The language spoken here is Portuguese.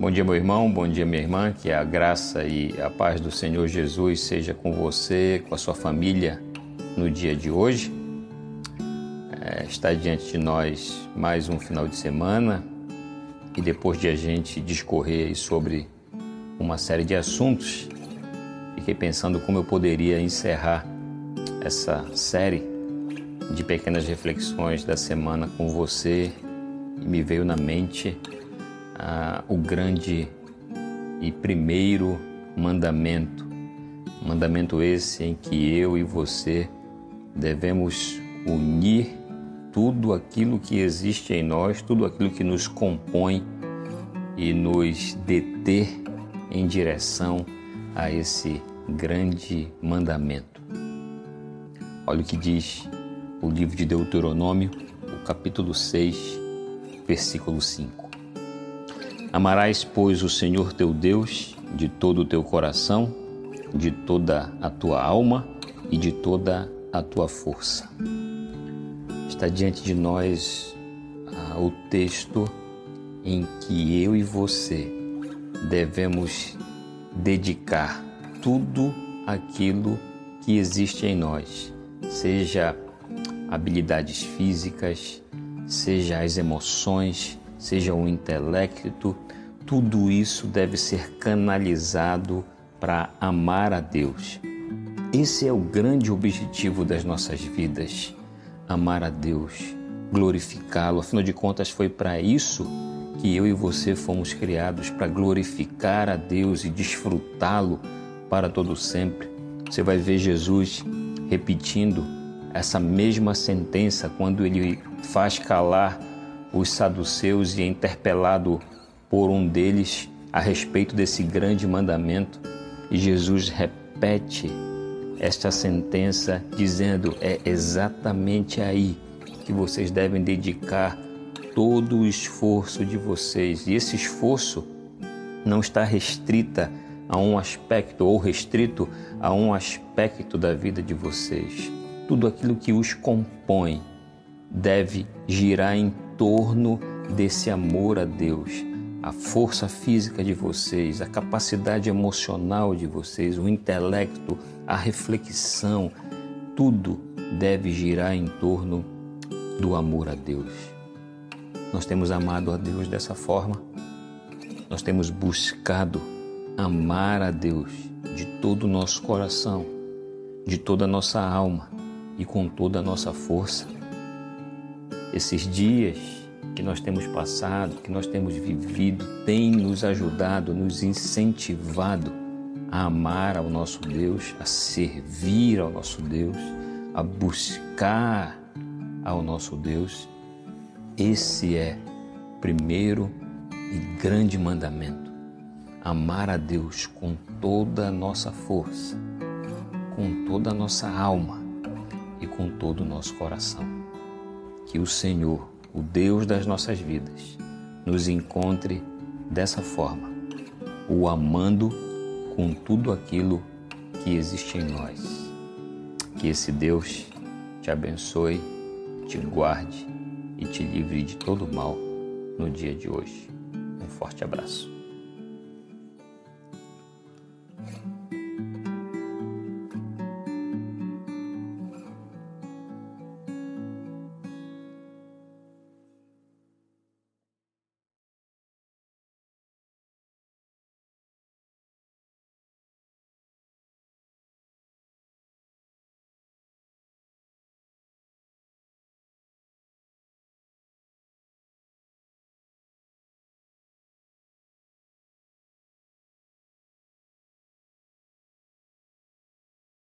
Bom dia, meu irmão, bom dia, minha irmã. Que a graça e a paz do Senhor Jesus seja com você, com a sua família no dia de hoje. É, está diante de nós mais um final de semana e depois de a gente discorrer sobre uma série de assuntos, fiquei pensando como eu poderia encerrar essa série de pequenas reflexões da semana com você e me veio na mente ah, o grande e primeiro mandamento. Mandamento esse em que eu e você devemos unir tudo aquilo que existe em nós, tudo aquilo que nos compõe e nos deter em direção a esse grande mandamento. Olha o que diz o livro de Deuteronômio, o capítulo 6, versículo 5. Amarás, pois, o Senhor teu Deus de todo o teu coração, de toda a tua alma e de toda a tua força. Está diante de nós ah, o texto em que eu e você devemos dedicar tudo aquilo que existe em nós, seja habilidades físicas, seja as emoções, seja o intelecto, tudo isso deve ser canalizado para amar a Deus. Esse é o grande objetivo das nossas vidas: amar a Deus, glorificá-lo. Afinal de contas, foi para isso que eu e você fomos criados para glorificar a Deus e desfrutá-lo para todo sempre. Você vai ver Jesus repetindo essa mesma sentença quando ele faz calar os saduceus e é interpelado por um deles a respeito desse grande mandamento. E Jesus repete esta sentença dizendo: é exatamente aí que vocês devem dedicar todo o esforço de vocês. E esse esforço não está restrita a um aspecto ou restrito a um aspecto da vida de vocês. Tudo aquilo que os compõe deve girar em torno desse amor a Deus. A força física de vocês, a capacidade emocional de vocês, o intelecto, a reflexão, tudo deve girar em torno do amor a Deus. Nós temos amado a Deus dessa forma, nós temos buscado amar a Deus de todo o nosso coração, de toda a nossa alma e com toda a nossa força. Esses dias que nós temos passado, que nós temos vivido, têm nos ajudado, nos incentivado a amar ao nosso Deus, a servir ao nosso Deus, a buscar ao nosso Deus. Esse é o primeiro e grande mandamento. Amar a Deus com toda a nossa força, com toda a nossa alma e com todo o nosso coração que o Senhor, o Deus das nossas vidas, nos encontre dessa forma, o amando com tudo aquilo que existe em nós. Que esse Deus te abençoe, te guarde e te livre de todo mal no dia de hoje. Um forte abraço.